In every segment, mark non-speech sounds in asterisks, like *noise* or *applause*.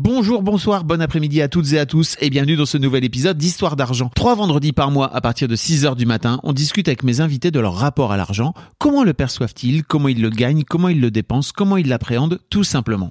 Bonjour, bonsoir, bon après-midi à toutes et à tous et bienvenue dans ce nouvel épisode d'Histoire d'argent. Trois vendredis par mois à partir de 6 heures du matin, on discute avec mes invités de leur rapport à l'argent, comment le perçoivent-ils, comment ils le gagnent, comment ils le dépensent, comment ils l'appréhendent, tout simplement.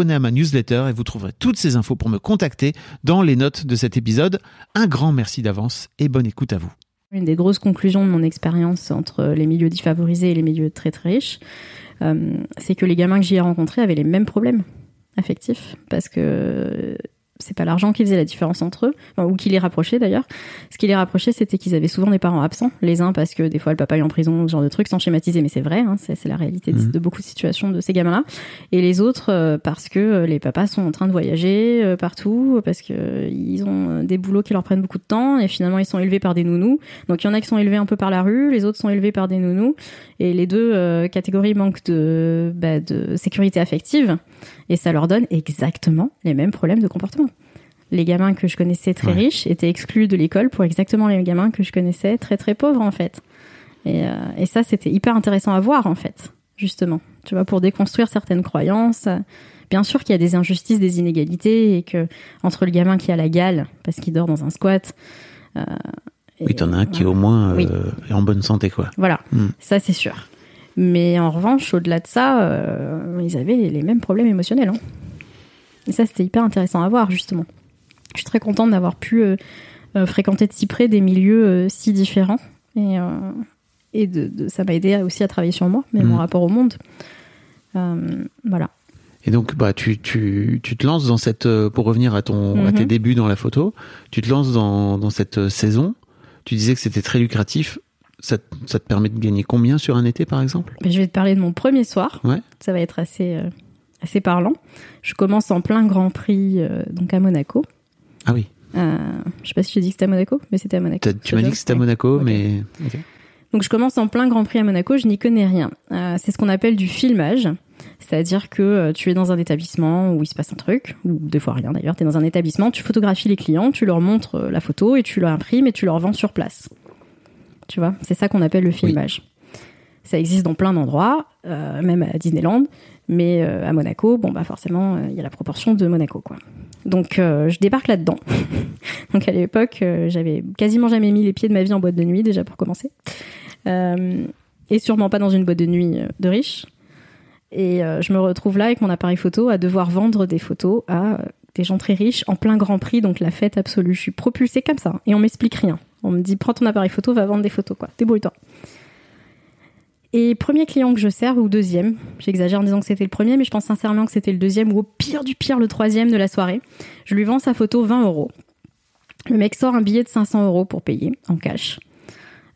à ma newsletter et vous trouverez toutes ces infos pour me contacter dans les notes de cet épisode. Un grand merci d'avance et bonne écoute à vous. Une des grosses conclusions de mon expérience entre les milieux défavorisés et les milieux très très riches, euh, c'est que les gamins que j'y ai rencontrés avaient les mêmes problèmes affectifs parce que c'est pas l'argent qui faisait la différence entre eux, enfin, ou qui les rapprochait d'ailleurs. Ce qui les rapprochait, c'était qu'ils avaient souvent des parents absents. Les uns parce que des fois le papa est en prison, ce genre de trucs, sans schématiser, mais c'est vrai, hein, c'est la réalité de, Mhm. de beaucoup de situations de ces gamins-là. Et les autres euh, parce que euh, les papas sont en train de voyager euh, partout, parce que euh, ils ont des boulots qui leur prennent beaucoup de temps, et finalement ils sont élevés par des nounous. Donc il y en a qui sont élevés un peu par la rue, les autres sont élevés par des nounous, et les deux catégories manquent de, bah, de sécurité affective, et ça leur donne exactement les mêmes problèmes de comportement les gamins que je connaissais très Ouais. riches étaient exclus de l'école pour exactement les gamins que je connaissais très très pauvres en fait. Et, euh, et ça c'était hyper intéressant à voir en fait, justement. Tu vois, pour déconstruire certaines croyances. Bien sûr qu'il y a des injustices, des inégalités et que entre le gamin qui a la gale parce qu'il dort dans un squat. euh, Oui, t'en as un qui au moins euh, Oui. est en bonne santé, quoi. Voilà, Mm. ça c'est sûr. Mais en revanche, au-delà de ça, euh, ils avaient les mêmes problèmes émotionnels. hein. Et ça, c'était hyper intéressant à voir, justement. Je suis très contente d'avoir pu euh, euh, fréquenter de si près des milieux euh, si différents. Et, et de, de- ça m'a aidé aussi à travailler sur moi, mais Mm. mon rapport au monde. Voilà. Et donc, bah, tu, tu, tu te lances dans cette, pour revenir à ton, à Mhm. tes débuts dans la photo, tu te lances dans, dans cette saison. Tu disais que c'était très lucratif. Ça, te- ça te permet de gagner combien sur un été, par exemple? Ben, je vais te parler de mon premier soir. Ouais. Ça va être assez, euh, assez parlant. Je commence en plein Grand Prix, euh, donc à Monaco. Ah oui. Euh, je sais pas si j'ai dit que c'était à Monaco, mais c'était à Monaco. Tu m'as dit que c'était à. Monaco, mais. Donc je commence en plein Grand Prix à Monaco, je n'y connais rien. Euh, c'est ce qu'on appelle du filmage, c'est-à-dire que euh, tu es dans un établissement où il se passe un truc, ou des fois rien d'ailleurs, tu es dans un établissement, tu photographies les clients, tu leur montres euh, la photo et tu leur imprimes et tu leur vends sur place. Tu vois, c'est ça qu'on appelle le filmage. Ça existe dans plein d'endroits, euh, même à Disneyland, mais euh, à Monaco, bon bah forcément, euh, il y a la proportion de Monaco quoi. Donc euh, je débarque là-dedans. *laughs* Donc à l'époque, j'avais quasiment jamais mis les pieds de ma vie en boîte de nuit déjà pour commencer. Et sûrement pas dans une boîte de nuit de riches. Et je me retrouve là avec mon appareil photo à devoir vendre des photos à des gens très riches en plein Grand Prix, donc la fête absolue. Je suis propulsée comme ça et on m'explique rien. On me dit prends ton appareil photo, va vendre des photos quoi. Débrouille-toi. Et premier client que je sers, ou deuxième, j'exagère en disant que c'était le premier, mais je pense sincèrement que c'était le deuxième, ou au pire du pire, le troisième de la soirée. Je lui vends sa photo 20 euros. Le mec sort un billet de 500 euros pour payer en cash.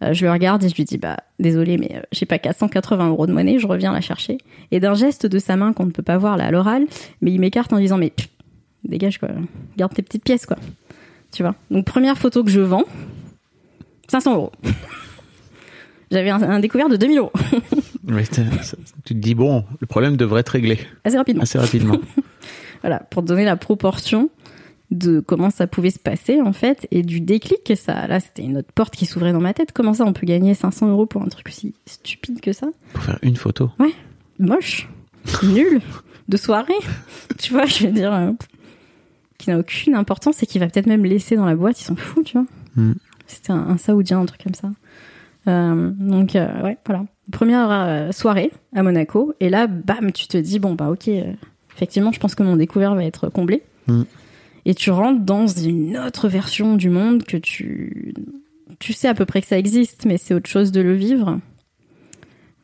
Euh, je le regarde et je lui dis bah désolé mais euh, j'ai pas 480 euros de monnaie, je reviens la chercher. Et d'un geste de sa main qu'on ne peut pas voir là à l'oral, mais il m'écarte en disant mais dégage quoi, garde tes petites pièces quoi. Tu vois. Donc première photo que je vends, 500 euros. J'avais un, un découvert de 2000 euros. *laughs* Ouais, tu te dis, bon, le problème devrait être réglé Assez rapidement. assez rapidement. *laughs* Voilà, pour te donner la proportion de comment ça pouvait se passer en fait et du déclic que ça. Là, c'était une autre porte qui s'ouvrait dans ma tête. Comment ça, on peut gagner 500 euros pour un truc aussi stupide que ça? Pour faire une photo. Moche, nul, de soirée. *laughs* tu vois, je veux dire, euh, qui n'a aucune importance et qui va peut-être même laisser dans la boîte. Ils s'en foutent, tu vois. Mm. C'était un, un saoudien, un truc comme ça. Euh, donc euh, ouais, voilà. Première euh, soirée à Monaco et là, bam, tu te dis bon bah ok, effectivement, je pense que mon découvert va être comblé. Mm. Et tu rentres dans une autre version du monde que tu tu sais à peu près que ça existe, mais c'est autre chose de le vivre.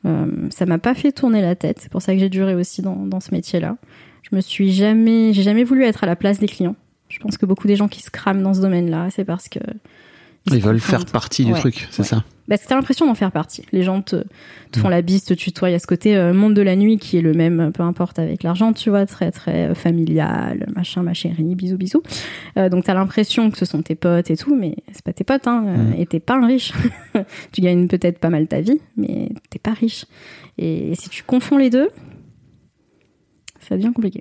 Euh, ça m'a pas fait tourner la tête. C'est pour ça que j'ai duré aussi dans, dans ce métier-là. Je me suis jamais, j'ai jamais voulu être à la place des clients. Je pense que beaucoup des gens qui se crament dans ce domaine-là, c'est parce que Ils, veulent faire partie du Ouais, truc, c'est ouais. ça? Bah, t'as l'impression d'en faire partie. Les gens te, te font la bise, te tutoient. Il y a ce côté euh, monde de la nuit qui est le même, peu importe avec l'argent, tu vois, très très euh, familial, machin, ma chérie, bisous bisous. Euh, donc t'as l'impression que ce sont tes potes et tout, mais c'est pas tes potes, hein. euh, Mm. Et t'es pas un riche. *laughs* tu gagnes peut-être pas mal ta vie, mais t'es pas riche. Et si tu confonds les deux, ça devient compliqué.